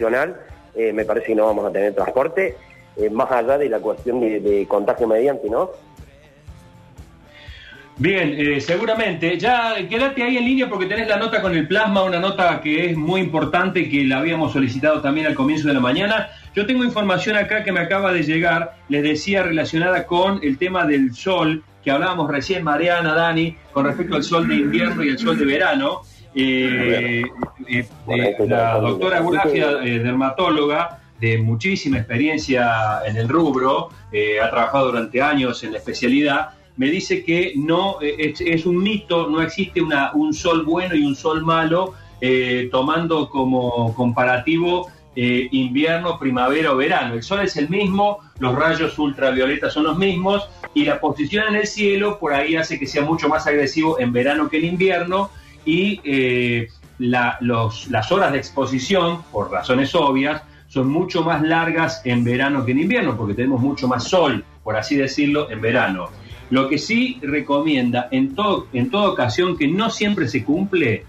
nacional, eh, me parece que no vamos a tener transporte, eh, más allá de la cuestión de, contagio mediante, ¿no? Bien, eh, seguramente. Ya quédate ahí en línea porque tenés la nota con el plasma, una nota que es muy importante que la habíamos solicitado también al comienzo de la mañana. Yo tengo información acá que me acaba de llegar, les decía, relacionada con el tema del sol, que hablábamos recién, Mariana, Dani, con respecto al sol de invierno y el sol de verano. Eh, eh, eh, la doctora Gulafia, dermatóloga, de muchísima experiencia en el rubro, ha trabajado durante años en la especialidad, me dice que no es, es un mito, no existe una, un sol bueno y un sol malo, tomando como comparativo eh, invierno, primavera o verano. El sol es el mismo, los rayos ultravioletas son los mismos y la posición en el cielo por ahí hace que sea mucho más agresivo en verano que en invierno y eh, las horas de exposición, por razones obvias, son mucho más largas en verano que en invierno porque tenemos mucho más sol, por así decirlo, en verano. Lo que sí recomienda en, en toda ocasión que no siempre se cumple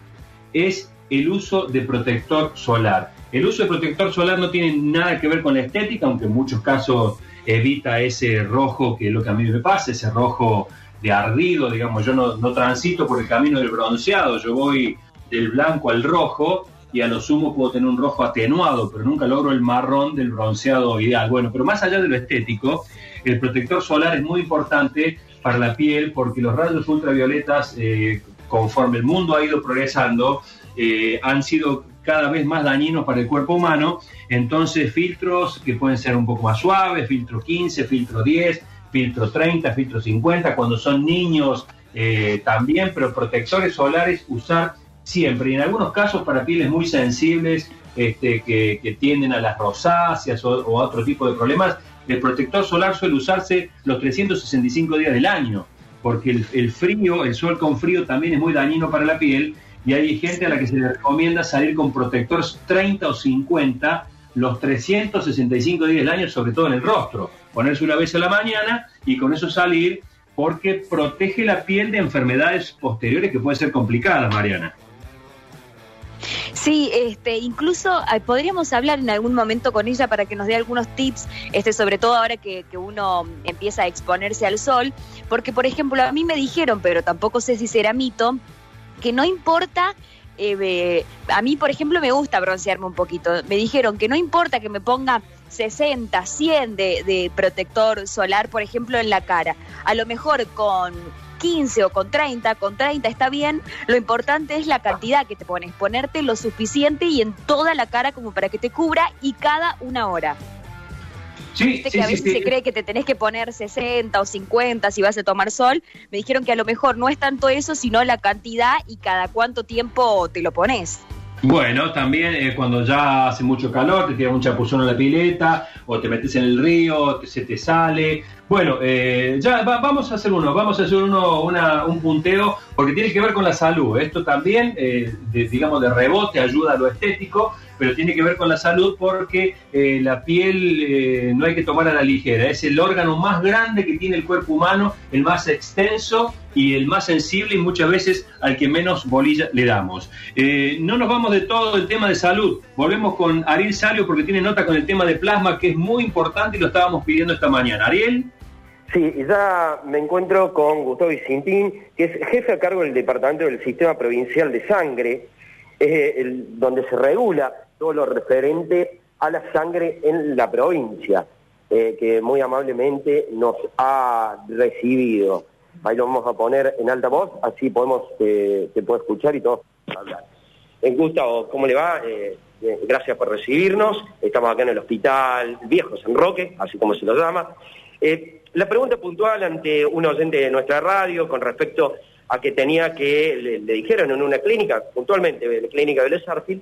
es el uso de protector solar. El uso de protector solar no tiene nada que ver con la estética, aunque en muchos casos evita ese rojo que es lo que a mí me pasa, ese rojo de ardido, digamos, yo no, transito por el camino del bronceado, yo voy del blanco al rojo y a lo sumo puedo tener un rojo atenuado, pero nunca logro el marrón del bronceado ideal. Bueno, pero más allá de lo estético, el protector solar es muy importante para la piel porque los rayos ultravioletas, eh, conforme el mundo ha ido progresando, eh, han sido cada vez más dañinos para el cuerpo humano, entonces filtros que pueden ser un poco más suaves, filtro 15, filtro 10, filtro 30, filtro 50, cuando son niños eh, también, pero protectores solares usar siempre, y en algunos casos para pieles muy sensibles este, que, tienden a las rosáceas o, a otro tipo de problemas, el protector solar suele usarse los 365 días del año, porque el frío, el sol con frío también es muy dañino para la piel y hay gente a la que se le recomienda salir con protectores 30 o 50 los 365 días del año, sobre todo en el rostro. Ponerse una vez a la mañana y con eso salir porque protege la piel de enfermedades posteriores que pueden ser complicadas, Mariana. Sí, este, incluso podríamos hablar en algún momento con ella para que nos dé algunos tips, este, sobre todo ahora que, que, uno empieza a exponerse al sol, porque por ejemplo a mí me dijeron, pero tampoco sé si será mito, que no importa, eh, a mí por ejemplo me gusta broncearme un poquito, me dijeron que no importa que me ponga 60, 100 de, de protector solar, por ejemplo, en la cara, a lo mejor con 15 o con 30, con 30 está bien, lo importante es la cantidad que te pones, ponerte lo suficiente y en toda la cara como para que te cubra y cada una hora. Sí, que a veces se cree que te tenés que poner 60 o 50 si vas a tomar sol. Me dijeron que a lo mejor no es tanto eso, sino la cantidad y cada cuánto tiempo te lo pones. Bueno, también eh, cuando ya hace mucho calor, te tira un chapuzón en la pileta, o te metes en el río, se te sale. Bueno, eh, ya vamos a hacer uno, vamos a hacer uno, un punteo, porque tiene que ver con la salud. Esto también, eh, digamos, de rebote ayuda a lo estético, pero tiene que ver con la salud porque eh, la piel eh, no hay que tomar a la ligera. Es el órgano más grande que tiene el cuerpo humano, el más extenso y el más sensible y muchas veces al que menos bolilla le damos. Eh, no nos vamos de todo el tema de salud. Volvemos con Ariel Salio porque tiene nota con el tema de plasma que es muy importante y lo estábamos pidiendo esta mañana. Ariel. Sí, ya me encuentro con Gustavo Vicentín, que es jefe a cargo del Departamento del Sistema Provincial de Sangre, el, donde se regula todo lo referente a la sangre en la provincia, eh, que muy amablemente nos ha recibido. Ahí lo vamos a poner en alta voz, así podemos, eh, se puede escuchar y todos hablar. Eh, Gustavo, ¿cómo le va? Eh, gracias por recibirnos. Estamos acá en el Hospital Viejo San Roque, así como se lo llama. la pregunta puntual ante un oyente de nuestra radio con respecto a que tenía que, le, dijeron en una clínica, puntualmente, en la clínica de Lesarfield,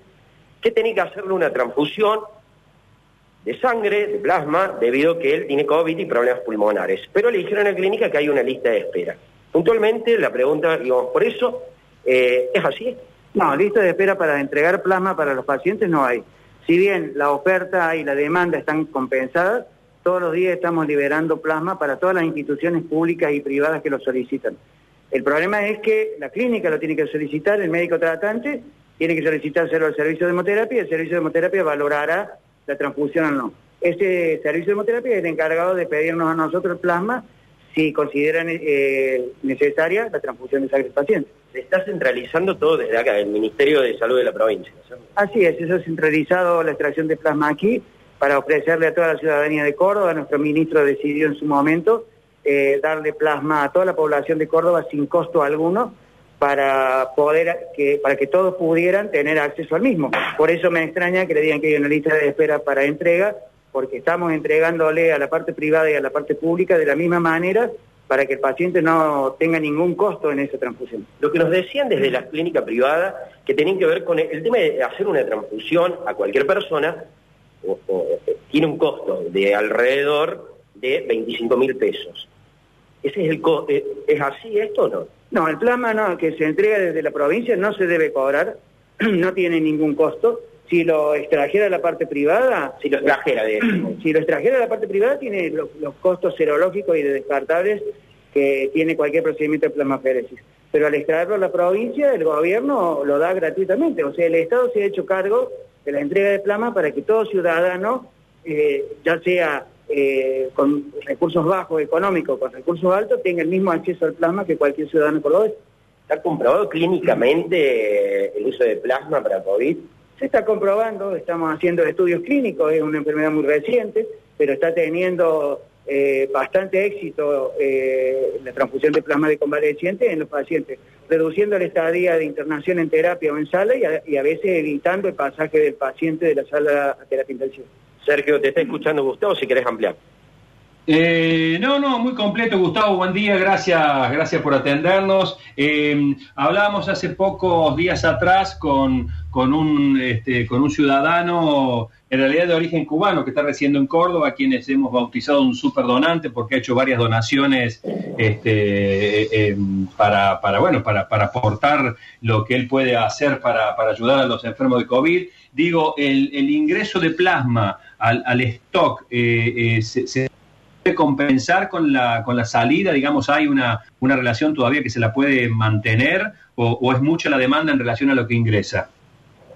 que tenía que hacerle una transfusión de sangre, de plasma, debido a que él tiene COVID y problemas pulmonares. Pero le dijeron en la clínica que hay una lista de espera. Puntualmente, la pregunta, digamos, por eso, eh, ¿es así? No, lista de espera para entregar plasma para los pacientes no hay. Si bien la oferta y la demanda están compensadas, todos los días estamos liberando plasma para todas las instituciones públicas y privadas que lo solicitan. El problema es que la clínica lo tiene que solicitar, el médico tratante, tiene que solicitárselo al servicio de hemoterapia y el servicio de hemoterapia valorará la transfusión o no. Este servicio de hemoterapia es el encargado de pedirnos a nosotros el plasma si consideran eh, necesaria la transfusión de sangre del paciente. Se está centralizando todo desde acá, el Ministerio de Salud de la provincia. Así es, eso ha centralizado la extracción de plasma aquí para ofrecerle a toda la ciudadanía de Córdoba. Nuestro ministro decidió en su momento eh, darle plasma a toda la población de Córdoba sin costo alguno para poder que para que todos pudieran tener acceso al mismo. Por eso me extraña que le digan que hay una lista de espera para entrega porque estamos entregándole a la parte privada y a la parte pública de la misma manera para que el paciente no tenga ningún costo en esa transfusión. Lo que nos decían desde la clínica privada, que tenían que ver con el, tema de hacer una transfusión a cualquier persona, tiene un costo de alrededor de 25 mil pesos. ¿Ese es, el eh, ¿Es así esto o no? No, el plasma no, que se entrega desde la provincia no se debe cobrar, no tiene ningún costo si lo extrajera la parte privada... Si lo extrajera de Si lo extrajera la parte privada tiene los, costos serológicos y de descartables que tiene cualquier procedimiento de plasmaféresis. Pero al extraerlo la provincia, el gobierno lo da gratuitamente. O sea, el Estado se ha hecho cargo de la entrega de plasma para que todo ciudadano, eh, ya sea eh, con recursos bajos económicos, con recursos altos, tenga el mismo acceso al plasma que cualquier ciudadano cordobés. ¿Está comprobado clínicamente el uso de plasma para COVID? Se está comprobando, estamos haciendo estudios clínicos, es una enfermedad muy reciente, pero está teniendo eh, bastante éxito eh, la transfusión de plasma de convaleciente en los pacientes, reduciendo la estadía de internación en terapia o en sala y a, y a veces evitando el pasaje del paciente de la sala a terapia intensiva. Sergio, te está escuchando Gustavo, si querés ampliar. Eh, no, no, muy completo, Gustavo, buen día, gracias, gracias por atendernos. Eh, hablábamos hace pocos días atrás con, con, un, este, con un ciudadano, en realidad de origen cubano, que está residiendo en Córdoba, a quienes hemos bautizado un superdonante porque ha hecho varias donaciones este, eh, para, para, bueno, para, para aportar lo que él puede hacer para, para ayudar a los enfermos de COVID. Digo, el, el ingreso de plasma al, stock eh, se compensar con la, con la salida? Digamos, ¿hay una, una relación todavía que se la puede mantener o, es mucha la demanda en relación a lo que ingresa?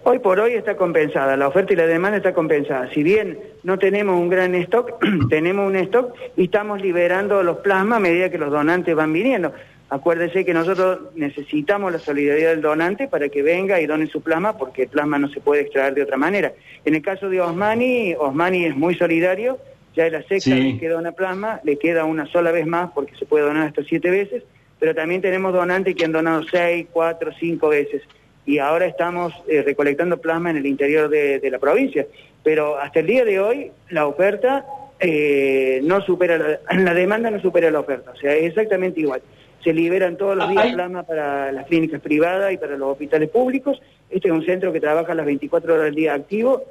Hoy por hoy está compensada, la oferta y la demanda está compensada. Si bien no tenemos un gran stock, tenemos un stock y estamos liberando los plasmas a medida que los donantes van viniendo. Acuérdese que nosotros necesitamos la solidaridad del donante para que venga y done su plasma, porque el plasma no se puede extraer de otra manera. En el caso de Osmani, Osmani es muy solidario ya es la sexta vez que dona plasma, le queda una sola vez más porque se puede donar hasta siete veces, pero también tenemos donantes que han donado seis, cuatro, cinco veces. Y ahora estamos eh, recolectando plasma en el interior de, la provincia. Pero hasta el día de hoy la oferta eh, no supera, la, la, demanda no supera la oferta. O sea, es exactamente igual. Se liberan todos los días plasma para las clínicas privadas y para los hospitales públicos. Este es un centro que trabaja las 24 horas del día activo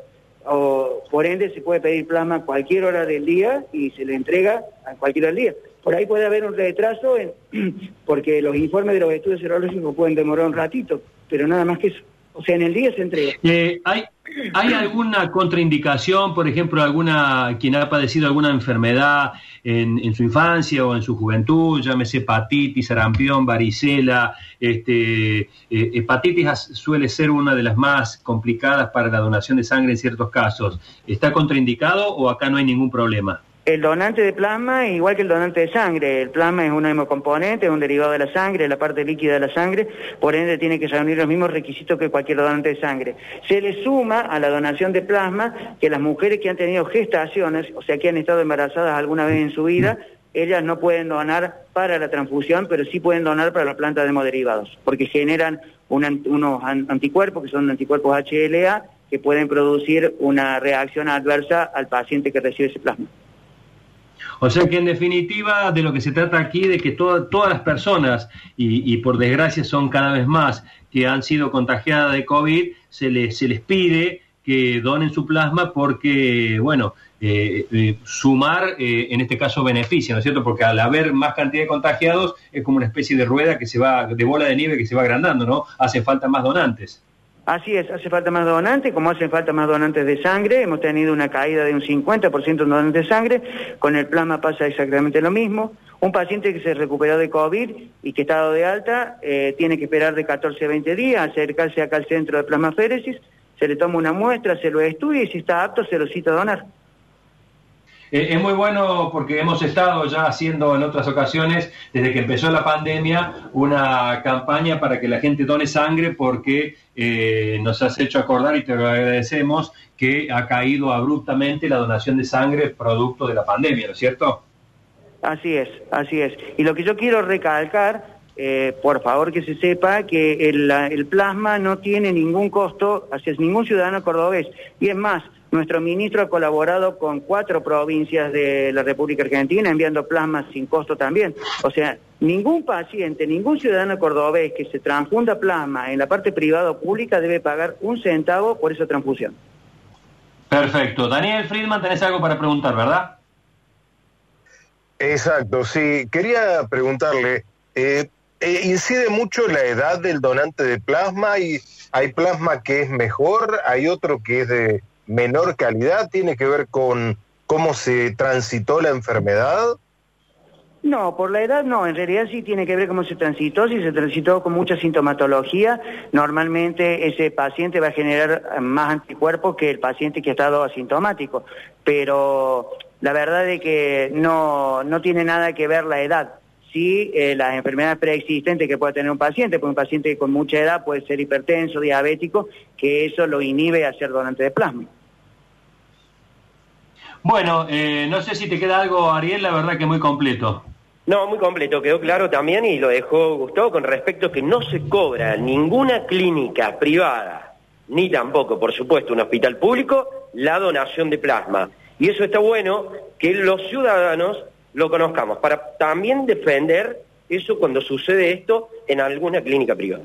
o por ende se puede pedir plasma a cualquier hora del día y se le entrega a cualquier hora del día. Por ahí puede haber un retraso porque los informes de los estudios serológicos pueden demorar un ratito, pero nada más que eso. O sea, en el día se entrega. Eh, ¿hay, ¿Hay alguna contraindicación, por ejemplo, alguna quien ha padecido alguna enfermedad en, en, su infancia o en su juventud, llámese hepatitis, sarampión, varicela? Este, eh, hepatitis suele ser una de las más complicadas para la donación de sangre en ciertos casos. ¿Está contraindicado o acá no hay ningún problema? El donante de plasma es igual que el donante de sangre. El plasma es un hemocomponente, es un derivado de la sangre, la parte líquida de la sangre, por ende tiene que reunir los mismos requisitos que cualquier donante de sangre. Se le suma a la donación de plasma que las mujeres que han tenido gestaciones, o sea, que han estado embarazadas alguna vez en su vida, ellas no pueden donar para la transfusión, pero sí pueden donar para la planta de hemoderivados, porque generan unos anticuerpos, que son anticuerpos HLA, que pueden producir una reacción adversa al paciente que recibe ese plasma. O sea que en definitiva de lo que se trata aquí de que todas las personas, y, por desgracia son cada vez más, que han sido contagiadas de COVID, se les, se les pide que donen su plasma porque, bueno, eh, eh, sumar, eh, en este caso, beneficia, ¿no es cierto? Porque al haber más cantidad de contagiados es como una especie de rueda que se va, de bola de nieve que se va agrandando, ¿no? Hace falta más donantes. Así es, hace falta más donantes, como hacen falta más donantes de sangre, hemos tenido una caída de un 50% en donantes de sangre, con el plasma pasa exactamente lo mismo. Un paciente que se recuperó de COVID y que está de alta eh, tiene que esperar de 14 a 20 días, acercarse acá al centro de plasmaféresis, se le toma una muestra, se lo estudia y si está apto se lo cita a donar. Eh, es muy bueno porque hemos estado ya haciendo en otras ocasiones, desde que empezó la pandemia, una campaña para que la gente done sangre porque eh, nos has hecho acordar y te lo agradecemos que ha caído abruptamente la donación de sangre producto de la pandemia, ¿no es cierto? Así es, así es. Y lo que yo quiero recalcar, eh, por favor que se sepa que el, el plasma no tiene ningún costo hacia ningún ciudadano cordobés. Y es más, nuestro ministro ha colaborado con cuatro provincias de la República Argentina enviando plasma sin costo también. O sea, ningún paciente, ningún ciudadano cordobés que se transfunda plasma en la parte privada o pública debe pagar un centavo por esa transfusión. Perfecto. Daniel Friedman, tenés algo para preguntar, ¿verdad? Exacto, sí. Quería preguntarle, eh, eh, ¿incide mucho la edad del donante de plasma? y ¿Hay plasma que es mejor? ¿Hay otro que es de menor calidad? ¿Tiene que ver con cómo se transitó la enfermedad? No, por la edad no, en realidad sí tiene que ver cómo se transitó, si se transitó con mucha sintomatología, normalmente ese paciente va a generar más anticuerpos que el paciente que ha estado asintomático, pero la verdad es que no, no tiene nada que ver la edad, sí eh, las enfermedades preexistentes que puede tener un paciente, porque un paciente con mucha edad puede ser hipertenso, diabético, que eso lo inhibe a ser donante de plasma. Bueno, eh, no sé si te queda algo, Ariel, la verdad que muy completo. No, muy completo, quedó claro también y lo dejó Gustavo con respecto a que no se cobra ninguna clínica privada, ni tampoco, por supuesto, un hospital público, la donación de plasma. Y eso está bueno que los ciudadanos lo conozcamos, para también defender eso cuando sucede esto en alguna clínica privada.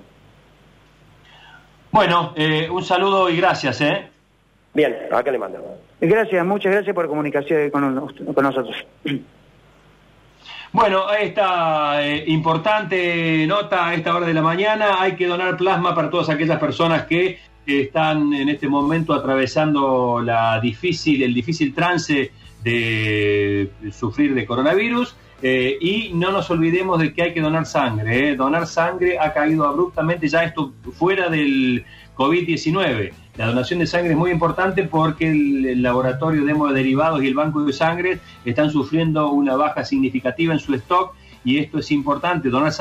Bueno, eh, un saludo y gracias, ¿eh? Bien, acá le mando. Gracias, muchas gracias por comunicación con, con nosotros. Bueno, esta eh, importante nota a esta hora de la mañana. Hay que donar plasma para todas aquellas personas que están en este momento atravesando la difícil, el difícil trance de sufrir de coronavirus. Eh, y no nos olvidemos de que hay que donar sangre. ¿eh? Donar sangre ha caído abruptamente, ya esto fuera del COVID-19. La donación de sangre es muy importante porque el, laboratorio de hemoderivados y el banco de sangre están sufriendo una baja significativa en su stock y esto es importante. Donar sangre